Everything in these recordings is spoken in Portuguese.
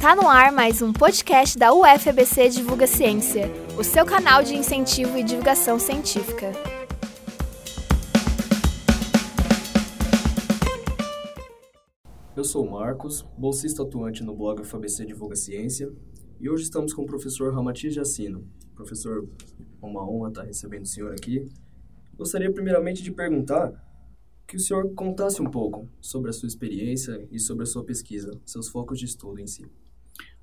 Tá no ar mais um podcast da UFABC Divulga Ciência, o seu canal de incentivo e divulgação científica. Eu sou o Marcos, bolsista atuante no blog UFABC Divulga Ciência, e hoje estamos com o professor Ramati Jacino. Professor, uma honra estar recebendo o senhor aqui. Gostaria primeiramente de perguntar que o senhor contasse um pouco sobre a sua experiência e sobre a sua pesquisa, seus focos de estudo em si.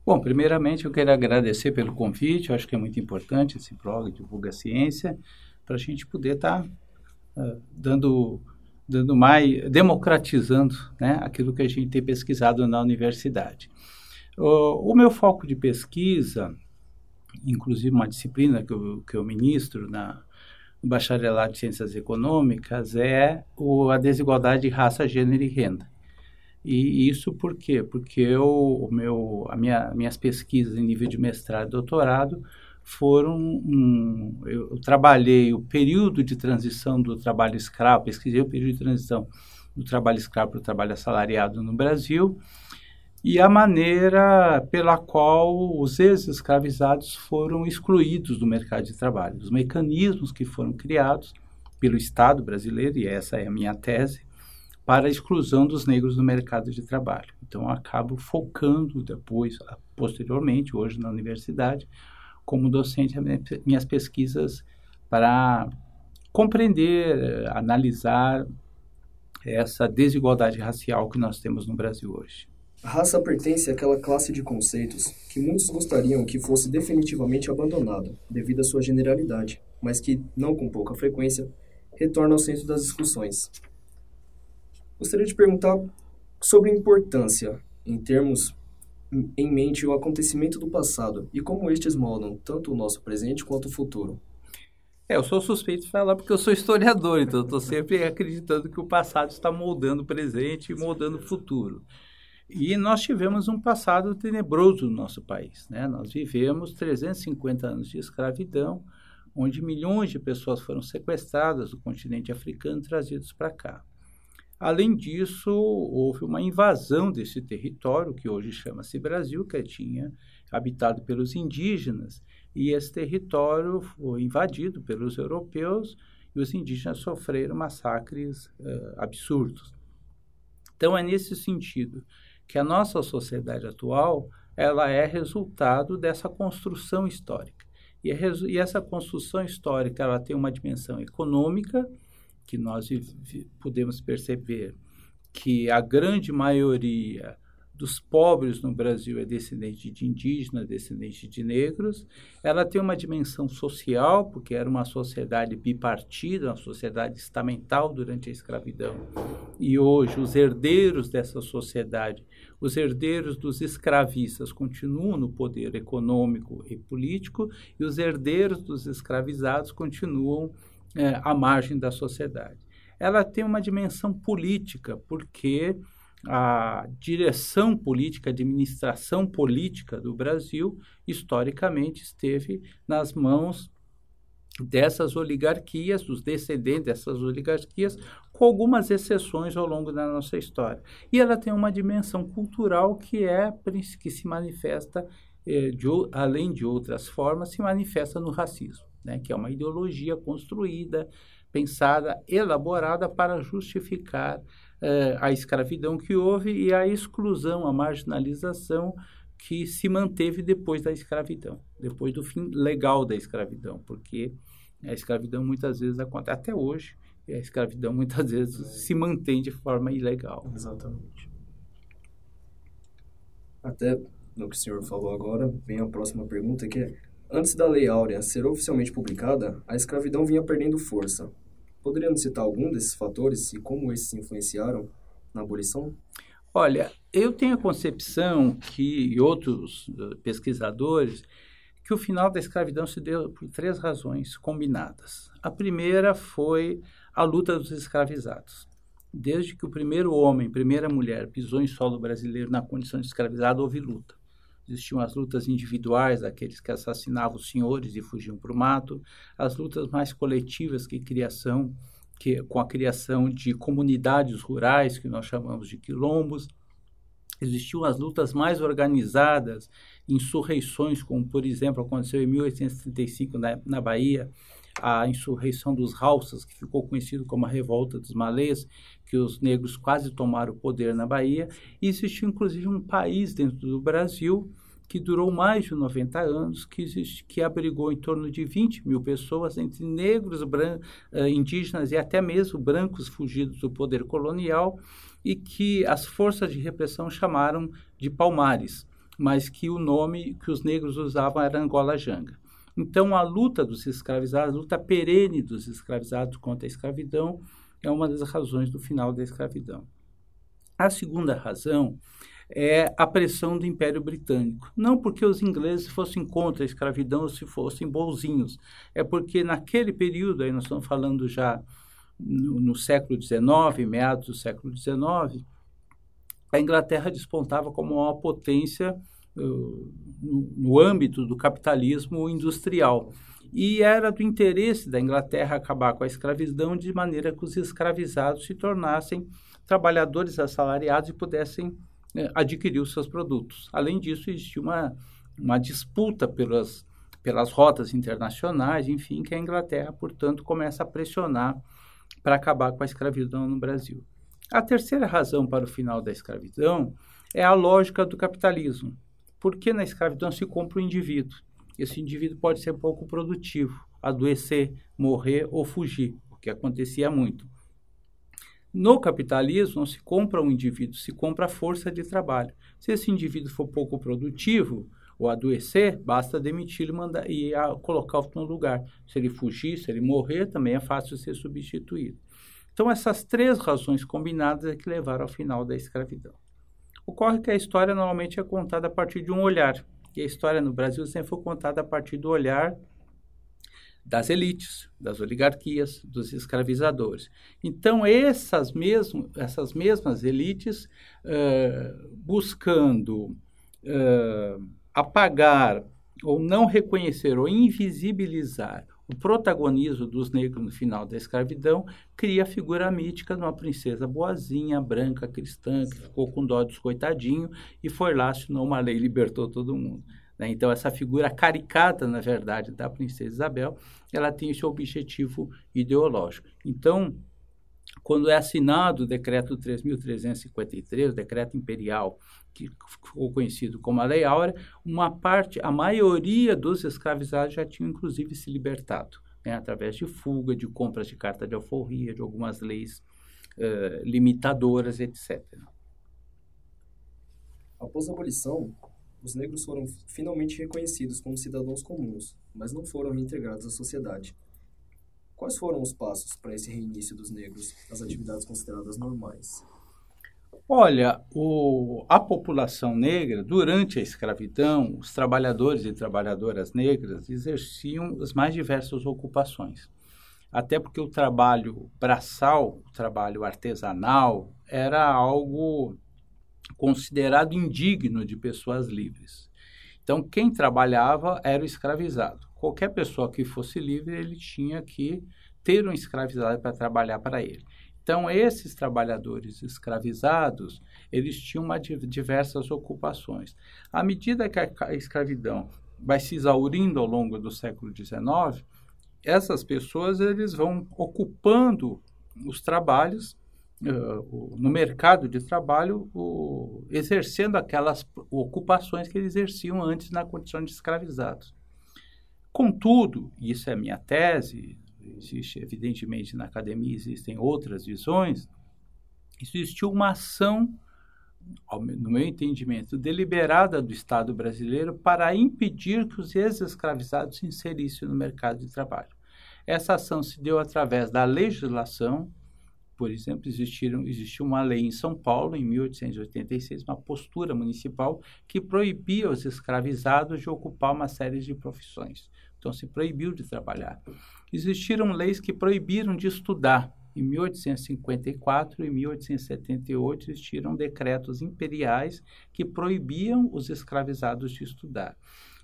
Bom, primeiramente eu quero agradecer pelo convite, eu acho que é muito importante esse blog Divulga Ciência, para a gente poder estar tá, uh, dando, dando mais, democratizando né, aquilo que a gente tem pesquisado na universidade. O, o meu foco de pesquisa, inclusive uma disciplina que eu, que eu ministro na, bacharelado de Ciências Econômicas, é o, a desigualdade de raça, gênero e renda. E isso por quê? Porque eu, o meu, a minha, minhas pesquisas em nível de mestrado e doutorado foram. Um, eu, eu, trabalhei o período de transição do trabalho escravo, pesquisei o período de transição do trabalho escravo para o trabalho assalariado no Brasil e a maneira pela qual os ex-escravizados foram excluídos do mercado de trabalho, os mecanismos que foram criados pelo Estado brasileiro, e essa é a minha tese, para a exclusão dos negros do mercado de trabalho. Então, acabo focando depois, posteriormente, hoje na universidade, como docente, minhas pesquisas para compreender, analisar essa desigualdade racial que nós temos no Brasil hoje. A raça pertence àquela classe de conceitos que muitos gostariam que fosse definitivamente abandonada, devido à sua generalidade, mas que, não com pouca frequência, retorna ao centro das discussões. Gostaria de perguntar sobre a importância, em termos em mente o acontecimento do passado e como estes moldam tanto o nosso presente quanto o futuro. É, eu sou suspeito de falar porque eu sou historiador, então eu estou sempre acreditando que o passado está moldando o presente e moldando o futuro. E nós tivemos um passado tenebroso no nosso país. Né? Nós vivemos 350 anos de escravidão, onde milhões de pessoas foram sequestradas do continente africano e trazidas para cá. Além disso, houve uma invasão desse território, que hoje chama-se Brasil, que tinha habitado pelos indígenas, e esse território foi invadido pelos europeus e os indígenas sofreram massacres uh, absurdos. Então, é nesse sentido que a nossa sociedade atual ela é resultado dessa construção histórica. E, e essa construção histórica ela tem uma dimensão econômica, que nós podemos perceber que a grande maioria dos pobres no Brasil é descendente de indígenas, descendente de negros. Ela tem uma dimensão social, porque era uma sociedade bipartida, uma sociedade estamental durante a escravidão. E hoje os herdeiros dessa sociedade, os herdeiros dos escravistas continuam no poder econômico e político, e os herdeiros dos escravizados continuam é, à margem da sociedade. Ela tem uma dimensão política, porque a direção política, a administração política do Brasil, historicamente esteve nas mãos dessas oligarquias, dos descendentes dessas oligarquias, com algumas exceções ao longo da nossa história. E ela tem uma dimensão cultural que é que se manifesta, eh, de, além de outras formas, se manifesta no racismo né, que é uma ideologia construída, pensada, elaborada para justificar eh, a escravidão que houve e a exclusão, a marginalização que se manteve depois da escravidão, depois do fim legal da escravidão, porque a escravidão muitas vezes acontece até hoje, e a escravidão muitas vezes se mantém de forma ilegal. Exatamente. Até no que o senhor falou agora, vem a próxima pergunta, que é Antes da Lei Áurea ser oficialmente publicada, a escravidão vinha perdendo força. Poderíamos citar algum desses fatores e como esses influenciaram na abolição? Olha, eu tenho a concepção que, e outros uh, pesquisadores, que o final da escravidão se deu por três razões combinadas. A primeira foi a luta dos escravizados. Desde que o primeiro homem, primeira mulher pisou em solo brasileiro na condição de escravizado, houve luta. Existiam as lutas individuais, aqueles que assassinavam os senhores e fugiam para o mato, as lutas mais coletivas que criação, que com a criação de comunidades rurais que nós chamamos de quilombos, existiam as lutas mais organizadas, insurreições, como, por exemplo, aconteceu em 1835 na, na Bahia, a insurreição dos Halsas, que ficou conhecido como a Revolta dos Malês, que os negros quase tomaram o poder na Bahia. E existiu, inclusive, um país dentro do Brasil que durou mais de 90 anos, que, existe, que abrigou em torno de 20 mil pessoas, entre negros, bran, uh, indígenas e até mesmo brancos fugidos do poder colonial, e que as forças de repressão chamaram de Palmares, mas que o nome que os negros usavam era Angola Janga. Então, a luta dos escravizados, a luta perene dos escravizados contra a escravidão, é uma das razões do final da escravidão. A segunda razão é a pressão do Império Britânico. Não porque os ingleses fossem contra a escravidão ou se fossem bonzinhos, é porque naquele período, aí nós estamos falando já no, no século XIX, meados do século XIX, a Inglaterra despontava como uma potência no, âmbito do capitalismo industrial. E era do interesse da Inglaterra acabar com a escravidão de maneira que os escravizados se tornassem trabalhadores assalariados e pudessem né, adquirir os seus produtos. Além disso, existia uma, uma disputa pelas, pelas rotas internacionais, enfim, que a Inglaterra, portanto, começa a pressionar para acabar com a escravidão no Brasil. A terceira razão para o final da escravidão é a lógica do capitalismo. Porque na escravidão se compra o um indivíduo. Esse indivíduo pode ser pouco produtivo, adoecer, morrer ou fugir, o que acontecia muito. No capitalismo, não se compra um indivíduo, se compra a força de trabalho. Se esse indivíduo for pouco produtivo ou adoecer, basta demitir-lo e colocar outro no lugar. Se ele fugir, se ele morrer, também é fácil ser substituído. Então, essas três razões combinadas é que levaram ao final da escravidão. Ocorre que a história normalmente é contada a partir de um olhar, e a história no Brasil sempre foi contada a partir do olhar das elites, das oligarquias, dos escravizadores. Então, essas, mesmo, essas mesmas elites, uh, buscando uh, apagar ou não reconhecer ou invisibilizar o protagonismo dos negros no final da escravidão, cria a figura mítica de uma princesa boazinha, branca, cristã, que ficou com dó dos coitadinhos e foi lá, assinou uma lei e libertou todo mundo. Né? Então, essa figura caricata, na verdade, da princesa Isabel, ela tem esse objetivo ideológico. Então, quando é assinado o decreto 3.353, o decreto imperial, que ficou conhecido como a Lei Áurea, uma parte, a maioria dos escravizados já tinham inclusive se libertado, né, através de fuga, de compras de carta de alforria, de algumas leis uh, limitadoras, etc. Após a abolição, os negros foram finalmente reconhecidos como cidadãos comuns, mas não foram reintegrados à sociedade. Quais foram os passos para esse reinício dos negros às atividades consideradas normais? Olha, o, a população negra, durante a escravidão, os trabalhadores e trabalhadoras negras exerciam as mais diversas ocupações. Até porque o trabalho braçal, o trabalho artesanal, era algo considerado indigno de pessoas livres. Então, quem trabalhava era o escravizado. Qualquer pessoa que fosse livre, ele tinha que ter um escravizado para trabalhar para ele. Então, esses trabalhadores escravizados, eles tinham diversas ocupações. À medida que a escravidão vai se exaurindo ao longo do século XIX, essas pessoas eles vão ocupando os trabalhos uh, no mercado de trabalho, exercendo aquelas ocupações que eles exerciam antes na condição de escravizados. Contudo, isso é minha tese, existe evidentemente na academia existem outras visões, existiu uma ação, no meu entendimento, deliberada do Estado brasileiro para impedir que os ex-escravizados se inserissem no mercado de trabalho. Essa ação se deu através da legislação por exemplo, existiram, existiu uma lei em São Paulo, em 1886, uma postura municipal que proibia os escravizados de ocupar uma série de profissões. Então, se proibiu de trabalhar. Existiram leis que proibiram de estudar. Em 1854 e 1878 existiram decretos imperiais que proibiam os escravizados de estudar.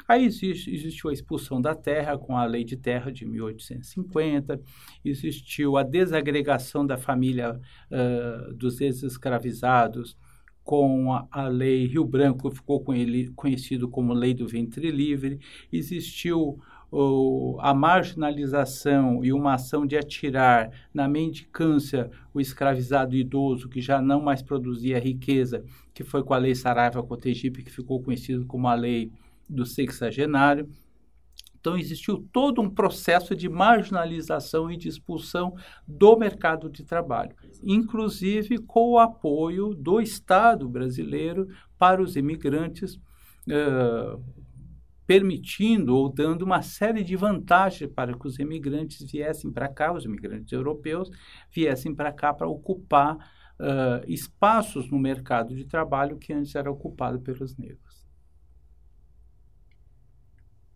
Aí existe, existiu a expulsão da terra com a Lei de Terra de 1850, existiu a desagregação da família uh, dos ex-escravizados com a, a, lei Rio Branco, ficou com ele, conhecido como Lei do Ventre Livre, existiu o, a marginalização e uma ação de atirar na mendicância o escravizado idoso que já não mais produzia riqueza, que foi com a Lei Saraiva Cotegipe, que ficou conhecido como a Lei do Sexagenário. Então, existiu todo um processo de marginalização e de expulsão do mercado de trabalho, inclusive com o apoio do Estado brasileiro para os imigrantes, uh, permitindo ou dando uma série de vantagens para que os imigrantes viessem para cá, os imigrantes europeus viessem para cá para ocupar uh, espaços no mercado de trabalho que antes era ocupado pelos negros.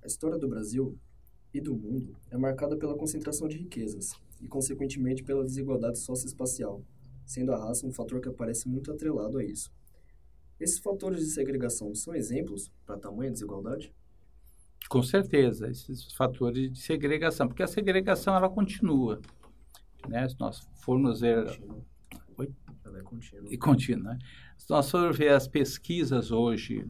A história do Brasil e do mundo é marcada pela concentração de riquezas e, consequentemente, pela desigualdade socioespacial, sendo a raça um fator que aparece muito atrelado a isso. Esses fatores de segregação são exemplos para tamanha desigualdade? Com certeza, esses fatores de segregação, porque a segregação ela continua. Né? Se nós formos ver. Contínua. Oi? Ela é contínua. E contínua. Né? Se nós formos ver as pesquisas hoje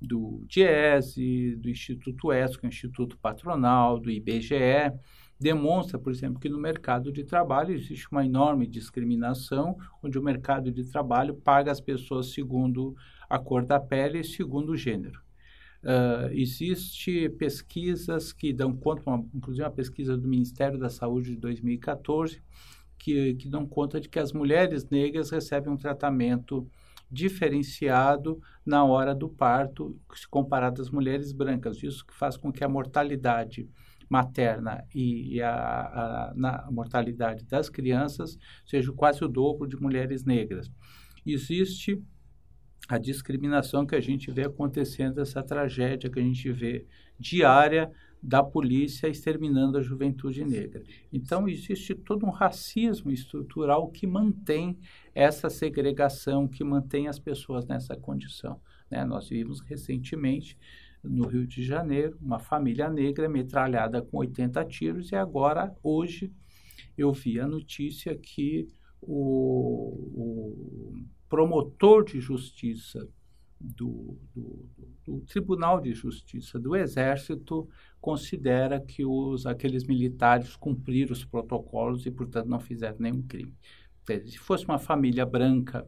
do DIESE, do Instituto ESCO, é Instituto Patronal, do IBGE, demonstra, por exemplo, que no mercado de trabalho existe uma enorme discriminação, onde o mercado de trabalho paga as pessoas segundo a cor da pele e segundo o gênero. Uh, existe pesquisas que dão conta, uma, inclusive uma pesquisa do Ministério da Saúde de 2014, que, que dão conta de que as mulheres negras recebem um tratamento diferenciado na hora do parto, se comparado às mulheres brancas. Isso que faz com que a mortalidade materna e a, a, a mortalidade das crianças seja quase o dobro de mulheres negras. Existe a discriminação que a gente vê acontecendo, essa tragédia que a gente vê diária da polícia exterminando a juventude negra. Então, existe todo um racismo estrutural que mantém essa segregação, que mantém as pessoas nessa condição. Né? Nós vimos recentemente, no Rio de Janeiro, uma família negra metralhada com 80 tiros, e agora, hoje, eu vi a notícia que o, o promotor de justiça do, do, do, Tribunal de Justiça do Exército considera que os, aqueles militares cumpriram os protocolos e, portanto, não fizeram nenhum crime. Se fosse uma família branca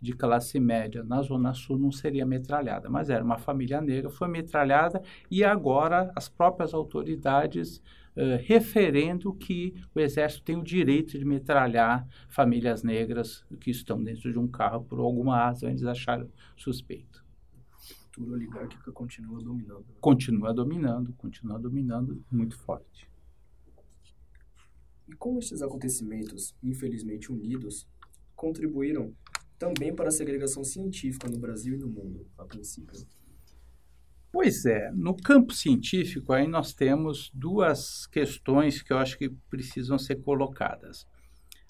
de classe média na Zona Sul, não seria metralhada, mas era uma família negra, foi metralhada e agora as próprias autoridades Uh, referendo que o Exército tem o direito de metralhar famílias negras que estão dentro de um carro por alguma razão eles acharam suspeito. A estrutura oligárquica continua dominando. Né? Continua dominando, continua dominando muito forte. E como estes acontecimentos, infelizmente unidos, contribuíram também para a segregação científica no Brasil e no mundo, a princípio? Pois é, no campo científico aí nós temos duas questões que eu acho que precisam ser colocadas.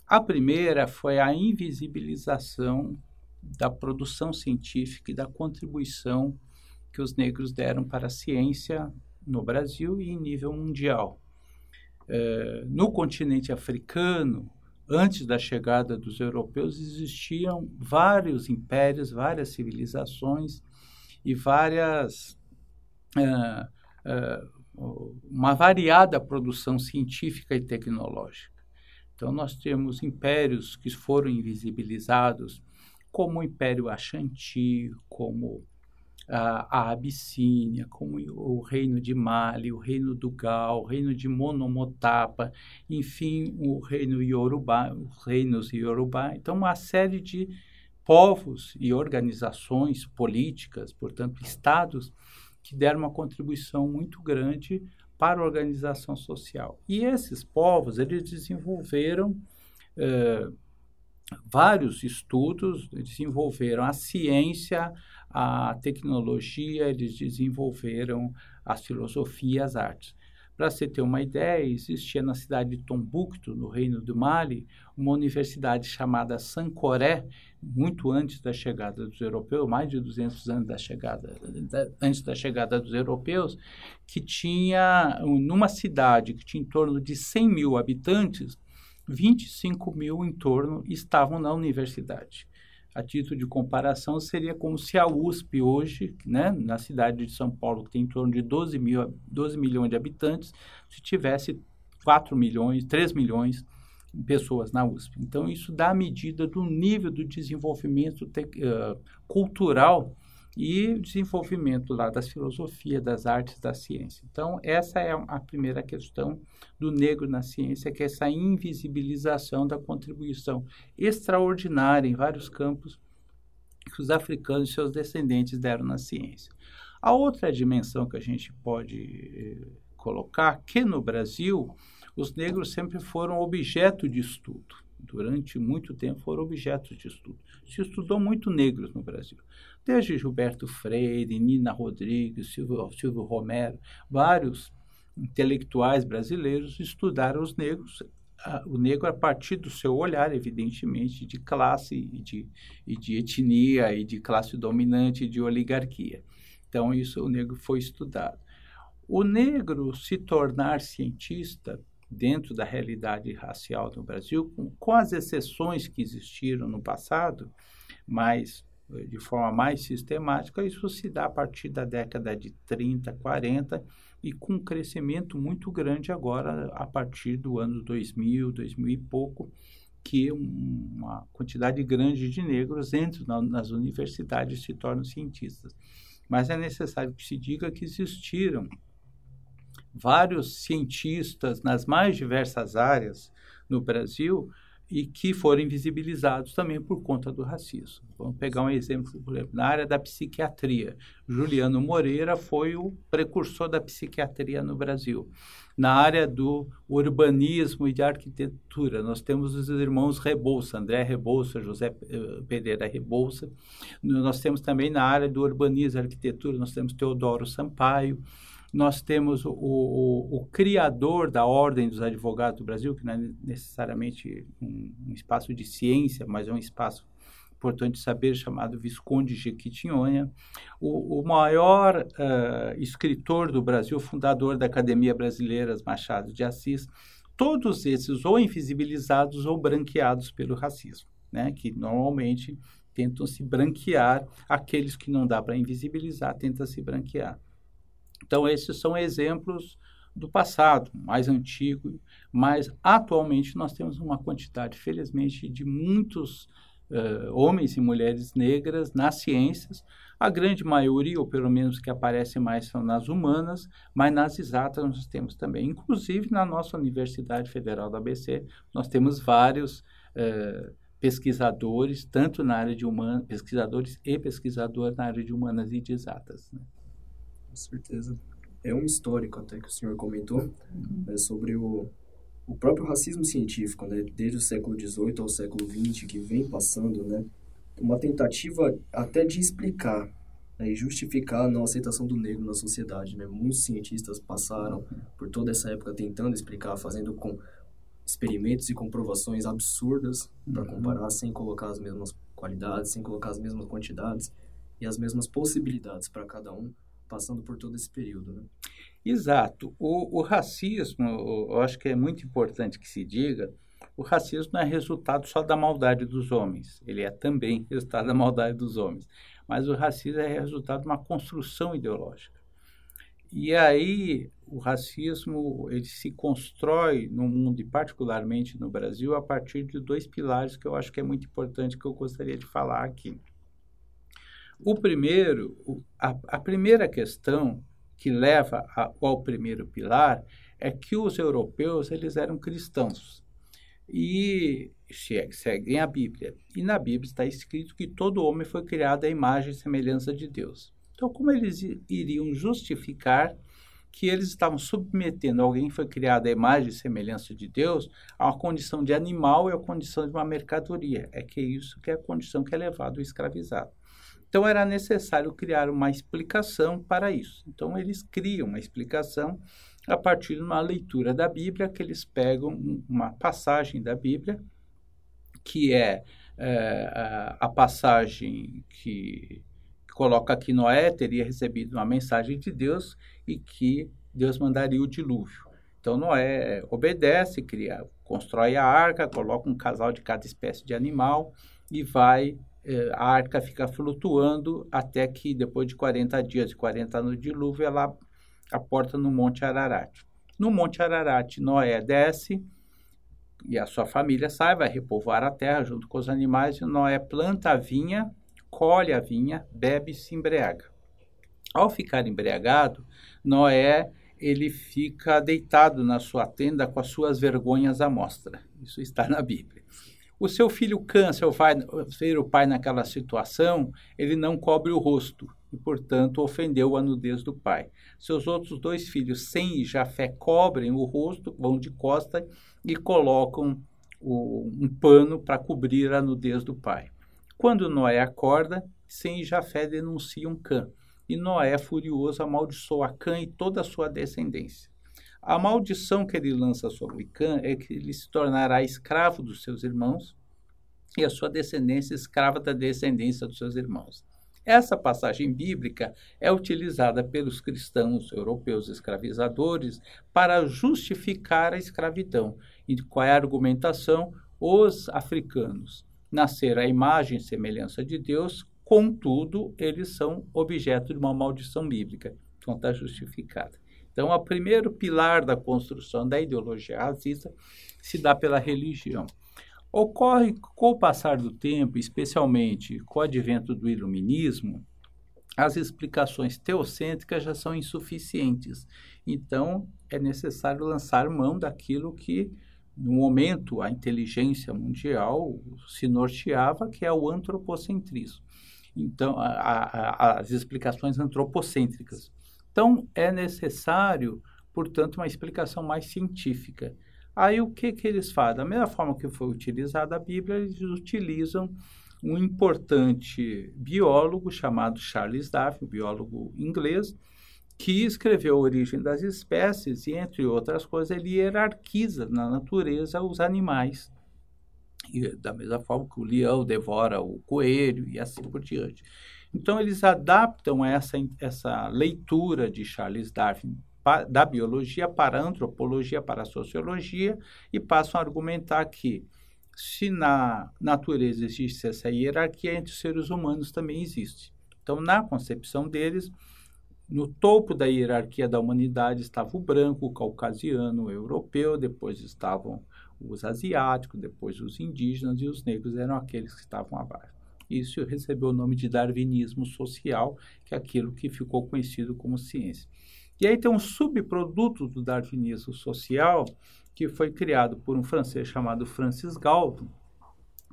A primeira foi a invisibilização da produção científica e da contribuição que os negros deram para a ciência no Brasil e em nível mundial. É, no continente africano, antes da chegada dos europeus, existiam vários impérios, várias civilizações e várias uma variada produção científica e tecnológica. Então, nós temos impérios que foram invisibilizados, como o Império Ashanti, como a, a Abissínia, como o Reino de Mali, o Reino do Gal, o Reino de Monomotapa, enfim, o Reino Yorubá, os reinos Yorubá. Então, uma série de povos e organizações políticas, portanto, estados, que deram uma contribuição muito grande para a organização social. E esses povos, eles desenvolveram eh, vários estudos, desenvolveram a ciência, a tecnologia, eles desenvolveram as filosofias, as artes. Para você ter uma ideia, existia na cidade de Tombuctu, no Reino do Mali, uma universidade chamada Sancoré, muito antes da chegada dos europeus, mais de 200 anos da chegada, da, antes da chegada dos europeus, que tinha, numa cidade que tinha em torno de 100 mil habitantes, 25 mil em torno estavam na universidade. A título de comparação, seria como se a USP hoje, né, na cidade de São Paulo, que tem em torno de 12, mil, 12 milhões de habitantes, se tivesse 4 milhões, 3 milhões de pessoas na USP. Então, isso dá a medida do nível do desenvolvimento te, uh, cultural e desenvolvimento lá das filosofias, das artes, da ciência. Então, essa é a primeira questão do negro na ciência, que é essa invisibilização da contribuição extraordinária em vários campos que os africanos e seus descendentes deram na ciência. A outra dimensão que a gente pode eh, colocar, que no Brasil, os negros sempre foram objeto de estudo. Durante muito tempo foram objetos de estudo. Se estudou muito negros no Brasil desde Gilberto Freire, Nina Rodrigues, Silvio, Silvio Romero, vários intelectuais brasileiros estudaram os negros, o negro a partir do seu olhar, evidentemente, de classe e de, e de etnia e de classe dominante e de oligarquia. Então, isso o negro foi estudado. O negro se tornar cientista dentro da realidade racial no Brasil, com, com as exceções que existiram no passado, mas de forma mais sistemática, isso se dá a partir da década de 30, 40 e com um crescimento muito grande agora a partir do ano 2000, 2000 e pouco, que uma quantidade grande de negros entram na, nas universidades e se tornam cientistas. Mas é necessário que se diga que existiram vários cientistas nas mais diversas áreas no Brasil e que foram invisibilizados também por conta do racismo. Vamos pegar um exemplo, na área da psiquiatria. Juliano Moreira foi o precursor da psiquiatria no Brasil. Na área do urbanismo e de arquitetura, nós temos os irmãos Rebouça, André Rebouça, José eh, Pereira Rebouça. Nós temos também na área do urbanismo e arquitetura, nós temos Teodoro Sampaio nós temos o, o, o, criador da Ordem dos Advogados do Brasil, que não é necessariamente um, um espaço de ciência, mas é um espaço importante saber, chamado Visconde Jequitinhonha, o, o maior uh, escritor do Brasil, fundador da Academia Brasileira Machado de Assis, todos esses ou invisibilizados ou branqueados pelo racismo, né? que normalmente tentam se branquear, aqueles que não dá para invisibilizar, tentam se branquear. Então, esses são exemplos do passado, mais antigo, mas atualmente nós temos uma quantidade, felizmente, de muitos uh, homens e mulheres negras nas ciências. A grande maioria, ou pelo menos que aparece mais, são nas humanas, mas nas exatas nós temos também. Inclusive, na nossa Universidade Federal da ABC, nós temos vários uh, pesquisadores, tanto na área de humanas, pesquisadores e pesquisadoras na área de humanas e de exatas. Né? Certeza. É um histórico até que o senhor comentou né, sobre o, o próprio racismo científico, né, desde o século XVIII ao século XX, que vem passando, né, uma tentativa até de explicar né, e justificar a não aceitação do negro na sociedade. Né? Muitos cientistas passaram por toda essa época tentando explicar, fazendo com experimentos e comprovações absurdas para uhum. comparar, sem colocar as mesmas qualidades, sem colocar as mesmas quantidades e as mesmas possibilidades para cada um passando por todo esse período. Né? Exato. O, o racismo, eu acho que é muito importante que se diga, o racismo não é resultado só da maldade dos homens, ele é também resultado da maldade dos homens. Mas o racismo é resultado de uma construção ideológica. E aí o racismo ele se constrói no mundo e particularmente no Brasil a partir de dois pilares que eu acho que é muito importante que eu gostaria de falar aqui. O primeiro, a, a primeira questão que leva a, ao primeiro pilar é que os europeus eles eram cristãos e seguem a Bíblia. E na Bíblia está escrito que todo homem foi criado à imagem e semelhança de Deus. Então, como eles iriam justificar que eles estavam submetendo alguém que foi criado à imagem e semelhança de Deus a uma condição de animal e a condição de uma mercadoria? É que é isso que é a condição que é levado ao escravizado. Então era necessário criar uma explicação para isso. Então eles criam uma explicação a partir de uma leitura da Bíblia, que eles pegam uma passagem da Bíblia, que é, é a passagem que coloca que Noé teria recebido uma mensagem de Deus e que Deus mandaria o dilúvio. Então Noé obedece, cria, constrói a arca, coloca um casal de cada espécie de animal e vai a arca fica flutuando até que depois de 40 dias e 40 anos de dilúvio, ela aporta no Monte Ararat. No Monte Ararat, Noé desce e a sua família sai, vai repovoar a terra junto com os animais, e Noé planta a vinha, colhe a vinha, bebe e se embriaga. Ao ficar embriagado, Noé ele fica deitado na sua tenda com as suas vergonhas à mostra. Isso está na Bíblia. O seu filho seu pai, ver o pai naquela situação, ele não cobre o rosto e, portanto, ofendeu a nudez do pai. Seus outros dois filhos, Sem e Jafé, cobrem o rosto, vão de costa e colocam o, um pano para cobrir a nudez do pai. Quando Noé acorda, Sem e Jafé denunciam Cã e Noé, furioso, amaldiçoa Cã e toda a sua descendência. A maldição que ele lança sobre Cã é que ele se tornará escravo dos seus irmãos e a sua descendência escrava da descendência dos seus irmãos. Essa passagem bíblica é utilizada pelos cristãos europeus escravizadores para justificar a escravidão. E qual é a argumentação? Os africanos nasceram à imagem e semelhança de Deus, Contudo, eles são objeto de uma maldição bíblica, então está justificada. Então, o primeiro pilar da construção da ideologia racista se dá pela religião. Ocorre com o passar do tempo, especialmente com o advento do iluminismo, as explicações teocêntricas já são insuficientes. Então, é necessário lançar mão daquilo que, no momento, a inteligência mundial se norteava, que é o antropocentrismo então a, a, as explicações antropocêntricas. Então é necessário, portanto, uma explicação mais científica. Aí o que, que eles fazem? Da mesma forma que foi utilizada a Bíblia, eles utilizam um importante biólogo chamado Charles Darwin, um biólogo inglês, que escreveu a origem das espécies e, entre outras coisas, ele hierarquiza na natureza os animais e da mesma forma que o leão devora o coelho e assim por diante. Então, eles adaptam essa, essa leitura de Charles Darwin da biologia para a antropologia, para a sociologia, e passam a argumentar que, se na natureza existe essa hierarquia, entre os seres humanos também existe. Então, na concepção deles, no topo da hierarquia da humanidade estava o branco, o caucasiano, o europeu, depois estavam os asiáticos, depois os indígenas e os negros eram aqueles que estavam abaixo. Isso recebeu o nome de darwinismo social, que é aquilo que ficou conhecido como ciência. E aí tem um subproduto do darwinismo social que foi criado por um francês chamado Francis Galton,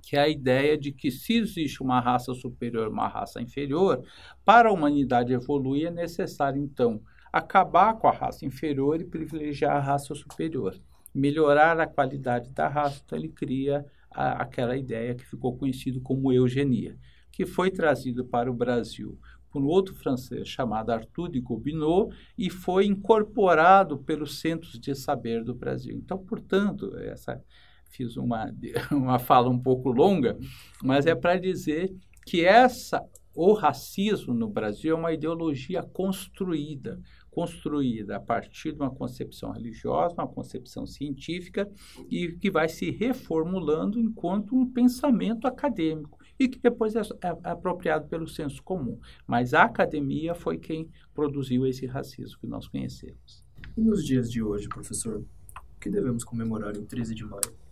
que é a ideia de que se existe uma raça superior, uma raça inferior, para a humanidade evoluir é necessário então acabar com a raça inferior e privilegiar a raça superior melhorar a qualidade da raça, então ele cria a, aquela ideia que ficou conhecido como eugenia, que foi trazido para o Brasil por um outro francês chamado Arthur de Gobineau e foi incorporado pelos centros de saber do Brasil. Então, portanto, essa fiz uma, uma fala um pouco longa, mas é para dizer que essa o racismo no Brasil é uma ideologia construída, construída a partir de uma concepção religiosa, uma concepção científica e que vai se reformulando enquanto um pensamento acadêmico e que depois é, é apropriado pelo senso comum. Mas a academia foi quem produziu esse racismo que nós conhecemos. E nos dias de hoje, professor, o que devemos comemorar em 13 de maio?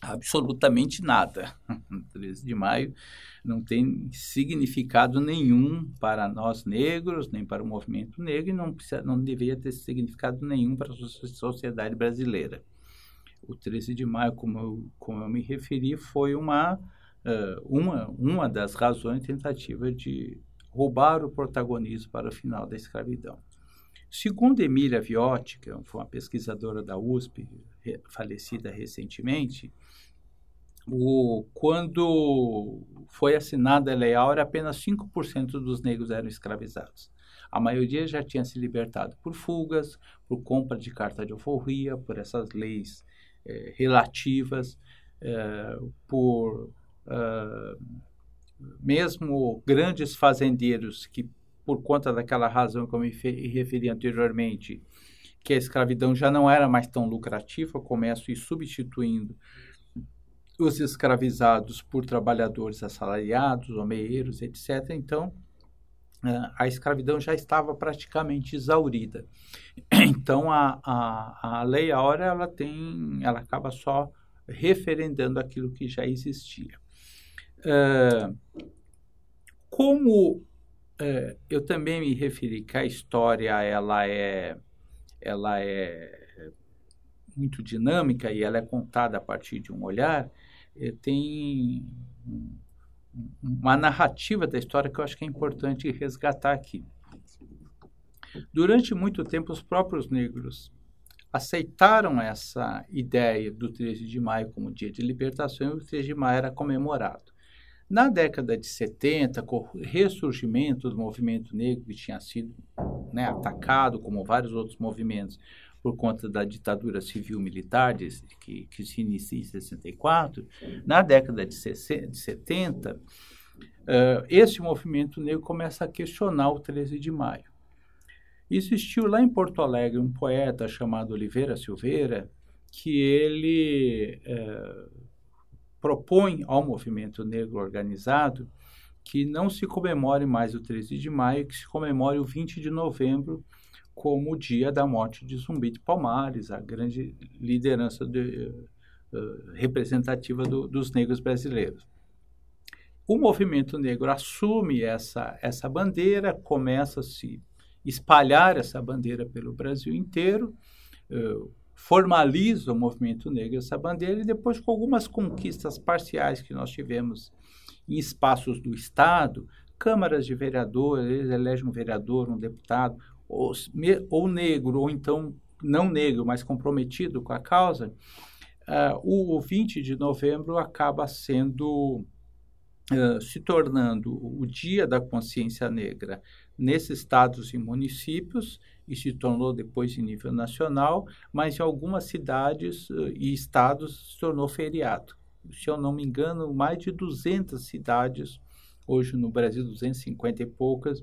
Absolutamente nada. 13 de maio não tem significado nenhum para nós negros, nem para o movimento negro, e não, precisa, não deveria ter significado nenhum para a sociedade brasileira. O 13 de maio, como eu, como eu me referi, foi uma, uma, uma das razões tentativa de roubar o protagonismo para o final da escravidão. Segundo Emília Viotti, que foi uma pesquisadora da USP, falecida recentemente, o, quando foi assinada a Lei Áurea, apenas 5% dos negros eram escravizados. A maioria já tinha se libertado por fugas, por compra de carta de alforria, por essas leis eh, relativas, eh, por uh, mesmo grandes fazendeiros que, por conta daquela razão que eu me referi anteriormente, que a escravidão já não era mais tão lucrativa, começam a ir substituindo os escravizados por trabalhadores assalariados, homeiros, etc. Então, uh, a escravidão já estava praticamente exaurida. Então, a, a, a lei Áurea, ela tem, ela acaba só referendando aquilo que já existia. Uh, como uh, eu também me referi que a história ela é, ela é muito dinâmica e ela é contada a partir de um olhar, tem uma narrativa da história que eu acho que é importante resgatar aqui. Durante muito tempo, os próprios negros aceitaram essa ideia do 13 de maio como dia de libertação e o 13 de maio era comemorado. Na década de 70, com o ressurgimento do movimento negro, que tinha sido né, atacado, como vários outros movimentos, por conta da ditadura civil-militar que, que, se inicia em 64, na década de, 70, uh, esse movimento negro começa a questionar o 13 de maio. Existiu lá em Porto Alegre um poeta chamado Oliveira Silveira, que ele propõe ao movimento negro organizado que não se comemore mais o 13 de maio, que se comemore o 20 de novembro como o dia da morte de Zumbi de Palmares, a grande liderança de, uh, representativa do, dos negros brasileiros. O movimento negro assume essa, essa bandeira, começa a se espalhar essa bandeira pelo Brasil inteiro, uh, formaliza o movimento negro essa bandeira e depois com algumas conquistas parciais que nós tivemos em espaços do Estado, câmaras de vereadores, eles elegem um vereador, um deputado, ou, ou negro, ou então não negro, mas comprometido com a causa, uh, o 20 de novembro acaba sendo, uh, se tornando o Dia da Consciência Negra nesses estados e municípios e se tornou depois em nível nacional, mas em algumas cidades uh, e estados se tornou feriado. Se eu não me engano, mais de 200 cidades, hoje no Brasil, 250 e poucas,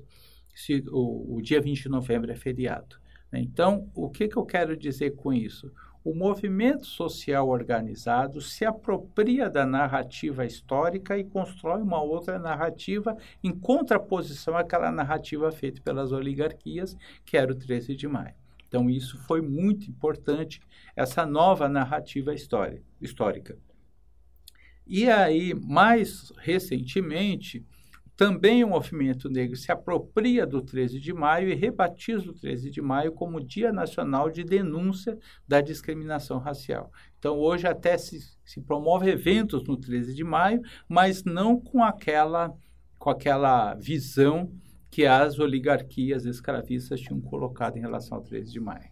se, o, o dia 20 de novembro é feriado. Né? Então, o que, que eu quero dizer com isso? o movimento social organizado se apropria da narrativa histórica e constrói uma outra narrativa em contraposição àquela narrativa feita pelas oligarquias, que era o 13 de maio. Então, isso foi muito importante, essa nova narrativa histórica. E aí, mais recentemente, também o movimento negro se apropria do 13 de maio e rebatiza o 13 de maio como Dia Nacional de Denúncia da Discriminação Racial. Então, hoje até se, se promove eventos no 13 de maio, mas não com aquela, com aquela visão que as oligarquias escravistas tinham colocado em relação ao 13 de maio.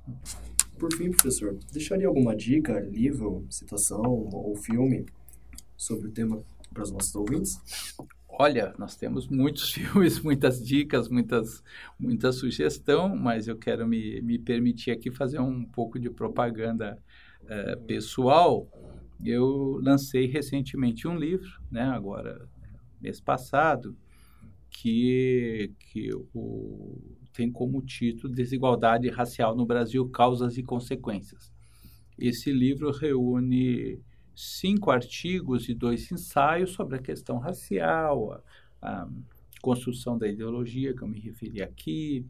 Por fim, professor, deixaria alguma dica, livro, citação ou filme sobre o tema para os nossos ouvintes? Olha, nós temos muitos filmes, muitas dicas, muitas, muita sugestão, mas eu quero me, me permitir aqui fazer um pouco de propaganda uh, pessoal. Eu lancei recentemente um livro, né, agora, mês passado, que, que o, tem como título Desigualdade Racial no Brasil, Causas e Consequências. Esse livro reúne cinco artigos e dois ensaios sobre a questão racial, a, a construção da ideologia, que eu me referi aqui,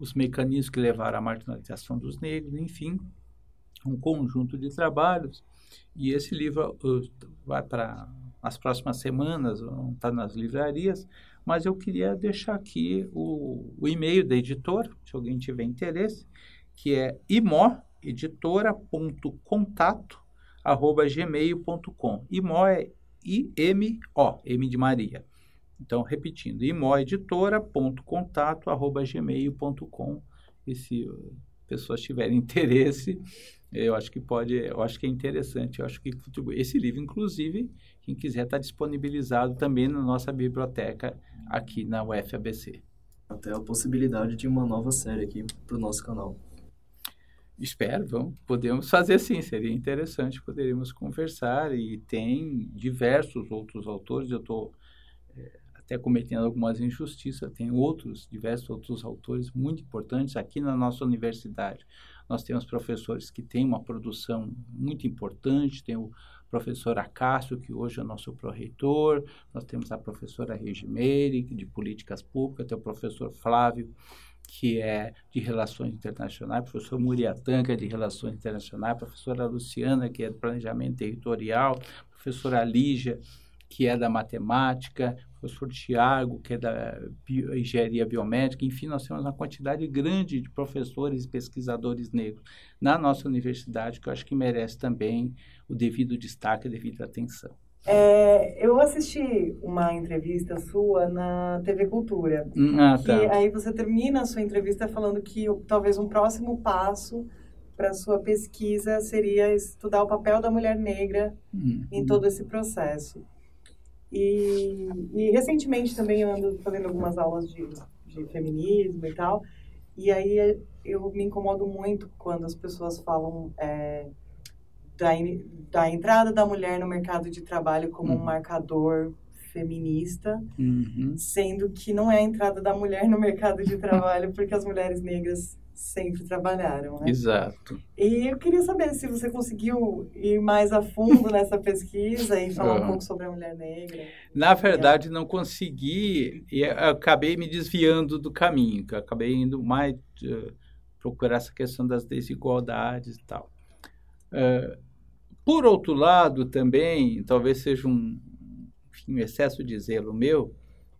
os mecanismos que levaram à marginalização dos negros, enfim, um conjunto de trabalhos. E esse livro uh, vai para as próximas semanas, não está nas livrarias, mas eu queria deixar aqui o, o e-mail da editora, se alguém tiver interesse, que é imoeditora.contato arroba gmail.com. Imó é I-M-O, M de Maria. Então, repetindo, imoeditora.contato arroba gmail.com. E se pessoas tiverem interesse, eu acho que pode, eu acho que é interessante, eu acho que esse livro, inclusive, quem quiser está disponibilizado também na nossa biblioteca aqui na UFABC. Até a possibilidade de uma nova série aqui para o nosso canal. Espero, vamos, podemos fazer sim, seria interessante, poderíamos conversar e tem diversos outros autores, eu estou é, até cometendo algumas injustiças, tem outros, diversos outros autores muito importantes aqui na nossa universidade. Nós temos professores que têm uma produção muito importante, tem o professor Acácio, que hoje é nosso pró-reitor, nós temos a professora Regimeire, de Políticas Públicas, tem o professor Flávio, que é de Relações Internacionais, professor Muriatã, que é de Relações Internacionais, professora Luciana, que é de Planejamento Territorial, professora Lígia, que é da matemática, professor Tiago, que é da bio, engenharia biomédica, enfim, nós temos uma quantidade grande de professores e pesquisadores negros na nossa universidade, que eu acho que merece também o devido destaque, a devida atenção. É, eu assisti uma entrevista sua na TV Cultura. Hum, ah, tá. E aí você termina a sua entrevista falando que talvez um próximo passo para sua pesquisa seria estudar o papel da mulher negra hum, em todo esse processo. E, e, recentemente também eu ando fazendo algumas aulas de, de feminismo e tal. E aí eu me incomodo muito quando as pessoas falam é, da, da entrada da mulher no mercado de trabalho como uhum. um marcador feminista, uhum. sendo que não é a entrada da mulher no mercado de trabalho porque as mulheres negras sempre trabalharam, né? Exato. E eu queria saber se você conseguiu ir mais a fundo nessa pesquisa e falar uhum. um pouco sobre a mulher negra. Na verdade, não consegui e acabei me desviando do caminho, acabei indo mais uh, procurar essa questão das desigualdades e tal. Uh, por outro lado, também, talvez seja um, um excesso de zelo meu,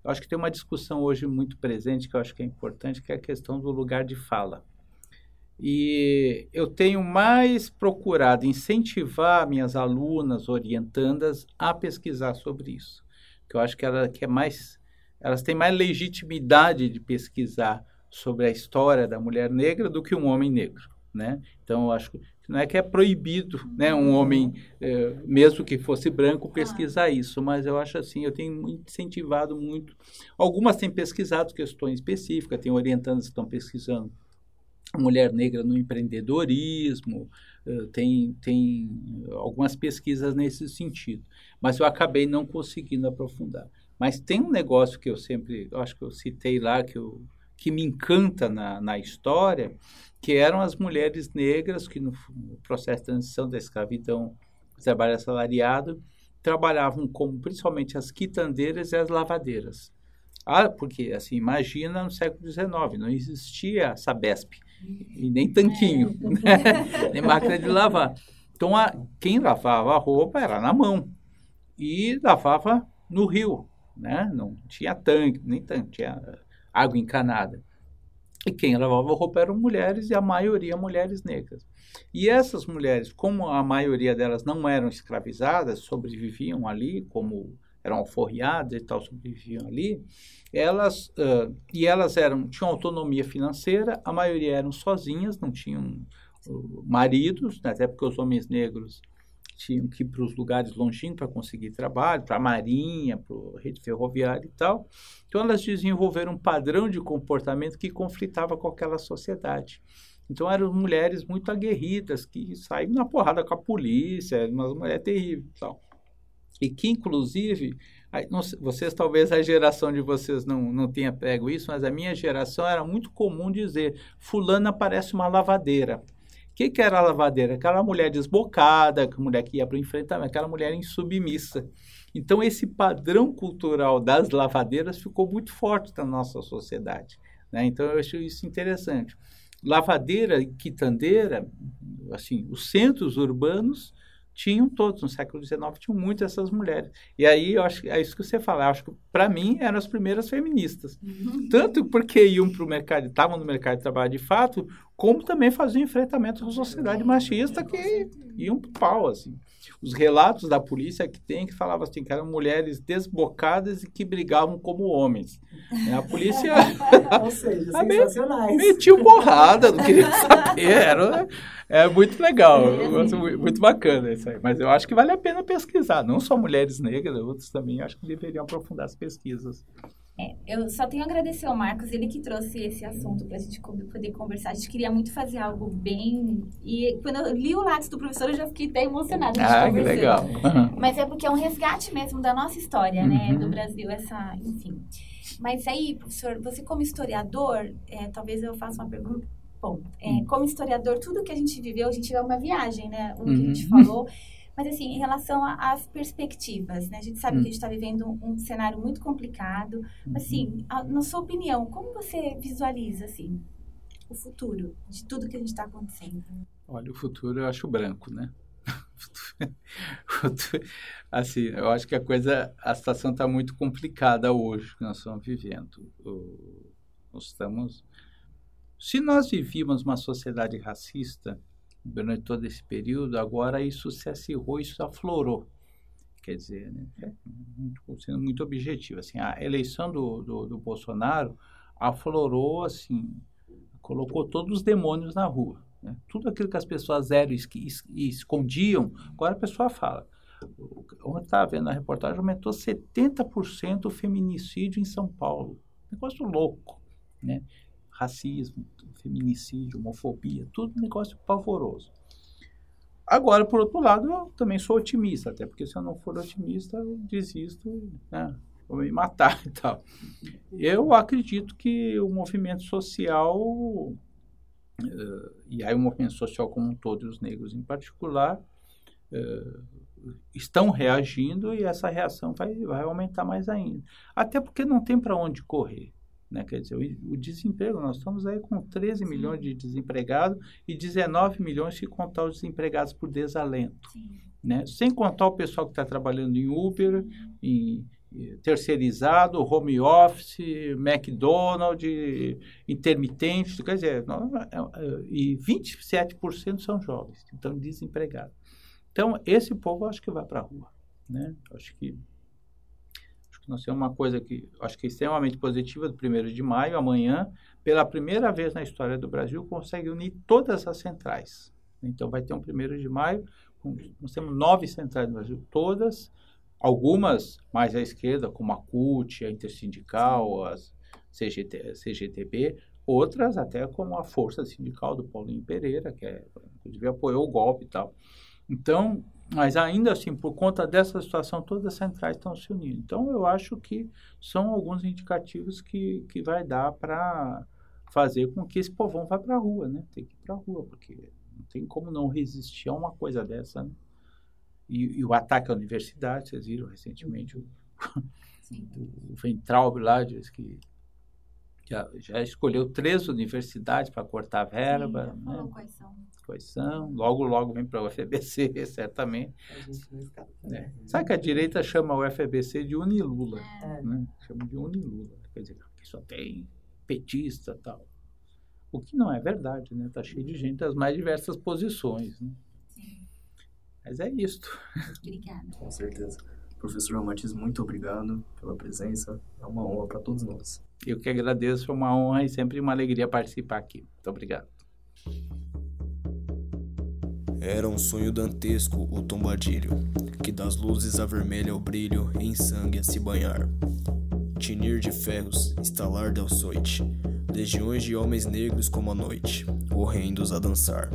eu acho que tem uma discussão hoje muito presente que eu acho que é importante, que é a questão do lugar de fala. E eu tenho mais procurado incentivar minhas alunas orientandas a pesquisar sobre isso. Que eu acho que, ela, que é mais, elas têm mais legitimidade de pesquisar sobre a história da mulher negra do que um homem negro. Né? Então, eu acho que não é que é proibido, né, um homem, é, mesmo que fosse branco, pesquisar isso, mas eu acho assim, eu tenho incentivado muito. Algumas têm pesquisado questões específicas, tem orientandos que estão pesquisando mulher negra no empreendedorismo, uh, tem, tem algumas pesquisas nesse sentido, mas eu acabei não conseguindo aprofundar. Mas tem um negócio que eu sempre, acho que eu citei lá, que, eu, que me encanta na, na história, que eram as mulheres negras que no, no processo de transição da escravidão, trabalho assalariado, trabalhavam como principalmente as quitandeiras e as lavadeiras. Ah, porque, assim, imagina no século XIX, não existia Sabesp, e nem tanquinho, é. né? nem máquina de lavar. Então, a, quem lavava a roupa era na mão e lavava no rio, né? Não tinha tanque, nem tanque, tinha água encanada. E quem lavava roupa eram mulheres e a maioria mulheres negras. E essas mulheres, como a maioria delas não eram escravizadas, sobreviviam ali, como eram alforriadas e tal, sobreviviam ali, elas uh, e elas eram tinham autonomia financeira, a maioria eram sozinhas, não tinham uh, maridos, né, até porque os homens negros tinham que ir para os lugares longínquos para conseguir trabalho, para a marinha, para a rede ferroviária e tal. Então, elas desenvolveram um padrão de comportamento que conflitava com aquela sociedade. Então, eram mulheres muito aguerridas, que saíam na porrada com a polícia, umas mulheres terríveis e tal. E que, inclusive, vocês talvez a geração de vocês não, não tenha pego isso, mas a minha geração era muito comum dizer: Fulana parece uma lavadeira que, que era a lavadeira? Aquela mulher desbocada, aquela mulher que ia para o enfrentamento, aquela mulher insubmissa. Então, esse padrão cultural das lavadeiras ficou muito forte na nossa sociedade. Né? Então, eu acho isso interessante. Lavadeira e quitandeira, assim, os centros urbanos tinham todos, no século XIX, tinham muitas essas mulheres. E aí, eu acho é isso que você fala, eu acho que, para mim, eram as primeiras feministas. Uhum. Tanto porque iam para o mercado, estavam no mercado de trabalho de fato, como também faziam enfrentamento com a sociedade machista que iam pro pau, assim. Os relatos da polícia que tem, que falavam assim, que eram mulheres desbocadas e que brigavam como homens. A polícia... Ou seja, sensacionais. Metiu porrada, não queria saber, era... É muito legal, muito bacana isso aí. Mas eu acho que vale a pena pesquisar, não só mulheres negras, outros também acho que deveriam aprofundar as pesquisas. É, eu só tenho a agradecer ao Marcos, ele que trouxe esse assunto para a gente poder conversar. A gente queria muito fazer algo bem. E quando eu li o Lattes do professor, eu já fiquei até emocionada. Ah, que legal. Uhum. Mas é porque é um resgate mesmo da nossa história, né? Uhum. Do Brasil, essa. Enfim. Mas aí, professor, você como historiador, é, talvez eu faça uma pergunta. Bom, é, uhum. como historiador, tudo que a gente viveu, a gente é uma viagem, né? O que a gente uhum. falou. Mas, assim, em relação às perspectivas, né? A gente sabe hum. que a gente está vivendo um, cenário muito complicado. Uhum. Assim, a, na sua opinião, como você visualiza, assim, o futuro de tudo que a gente está acontecendo? Olha, o futuro eu acho branco, né? assim, eu acho que a coisa, a situação está muito complicada hoje que nós estamos vivendo. Nós estamos, se nós vivíamos uma sociedade racista durante todo esse período, agora isso se acirrou, isso aflorou. Quer dizer, né? É, sendo muito objetivo, assim, a eleição do, do, do Bolsonaro aflorou, assim, colocou todos os demônios na rua. Né? Tudo aquilo que as pessoas eram e escondiam, agora a pessoa fala. Ontem estava vendo na reportagem, aumentou 70% o feminicídio em São Paulo. Negócio louco, né? Racismo, feminicídio, homofobia, tudo negócio pavoroso. Agora, por outro lado, eu também sou otimista, até porque se eu não for otimista, eu desisto, né? Vou me matar e tal. Eu acredito que o movimento social Uh, e aí o movimento social como um todo, e os negros em particular, uh, estão reagindo e essa reação vai, vai aumentar mais ainda. Até porque não tem para onde correr. Né? Quer dizer, o, o, desemprego, nós estamos aí com 13 Sim. milhões de desempregados e 19 milhões se contar os desempregados por desalento. Né? Sem contar o pessoal que está trabalhando em Uber, em, terceirizado, home office, McDonald's, intermitente, quer dizer, é, é, e 27% são jovens, então desempregados. Então, esse povo acho que vai para a rua. Né? Acho que acho que nós temos uma coisa que acho que é extremamente positiva do 1 de maio, amanhã, pela primeira vez na história do Brasil, consegue unir todas as centrais. Então, vai ter um 1 de maio, nós temos nove centrais no Brasil, todas Algumas mais à esquerda, como a CUT, a Intersindical, as CGT, CGTB, outras até como a Força Sindical do Paulinho Pereira, que é, inclusive apoiou o golpe e tal. Então, mas ainda assim, por conta dessa situação, todas as centrais estão se unindo. Então, eu acho que são alguns indicativos que, que vai dar para fazer com que esse povão vá para a rua, né? Tem que ir para a rua, porque não tem como não resistir a uma coisa dessa, né? E, e, o ataque à universidade, vocês viram recentemente o, o Ventralbe lá diz que já, já escolheu três universidades para cortar verba. Sim, né? quais são. Quais são. Logo, logo vem para o UFBC, certamente. É. Sabe que a direita chama o UFBC de Unilula. É. Né? Chama de Unilula. Quer dizer, que só tem petista tal. O que não é verdade, né? Está cheio de gente das mais diversas posições. Né? Mas é isto. Obrigada. Com certeza. Professor Matias, muito obrigado pela presença. É uma honra para todos nós. Eu que agradeço, é uma honra e sempre uma alegria participar aqui. Muito obrigado. Era um sonho dantesco o tombadilho, que das luzes avermelha o brilho em sangue a se banhar. Tinir de ferros, estalar del soite, legiões de homens negros como a noite, horrendos a dançar.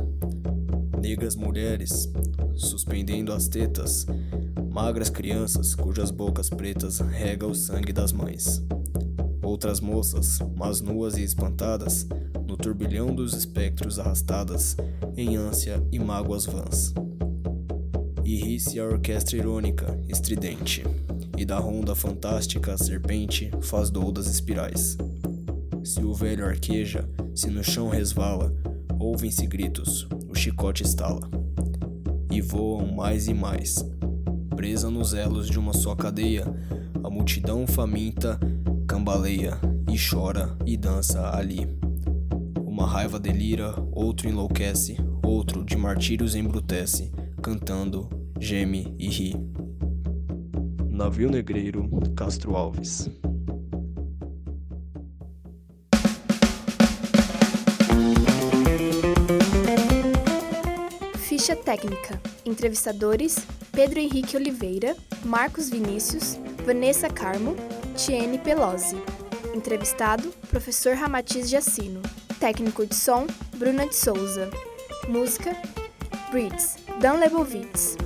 Negras mulheres, suspendendo as tetas, magras crianças cujas bocas pretas rega o sangue das mães. Outras moças, mas nuas e espantadas, no turbilhão dos espectros arrastadas, em ânsia e mágoas vãs. E ri-se a orquestra irônica, estridente, e da ronda fantástica a serpente faz doudas espirais. Se o velho arqueja, se no chão resvala, ouvem-se gritos, o chicote estala e voam mais e mais. Presa nos elos de uma só cadeia, a multidão faminta cambaleia e chora e dança ali. Uma raiva delira, outro enlouquece, outro de martírios embrutece, cantando, geme e ri. Navio Negreiro, Castro Alves. Ficha técnica. Entrevistadores: Pedro Henrique Oliveira, Marcos Vinícius, Vanessa Carmo, Tiene Pelosi. Entrevistado: Professor Ramatiz Jacino. Técnico de som: Bruna de Souza. Música: Breeds, Dan Lebovitz.